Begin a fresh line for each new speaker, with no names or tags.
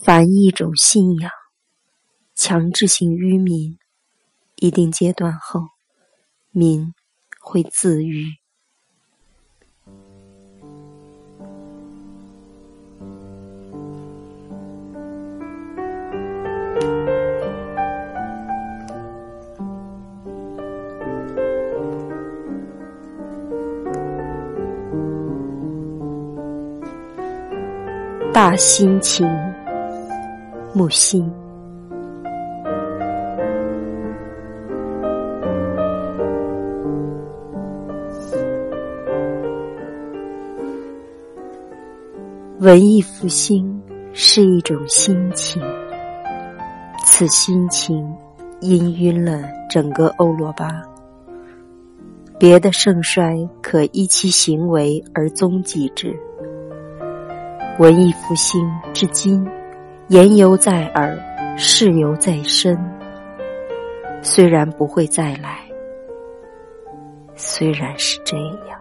凡一种信仰，强制性愚民，一定阶段后，民会自愈。大心情。木心，文艺复兴是一种心情，此心情氤氲了整个欧罗巴。别的盛衰可依其行为而踪迹之，文艺复兴至今。言犹在耳，事犹在身。虽然不会再来，虽然是这样。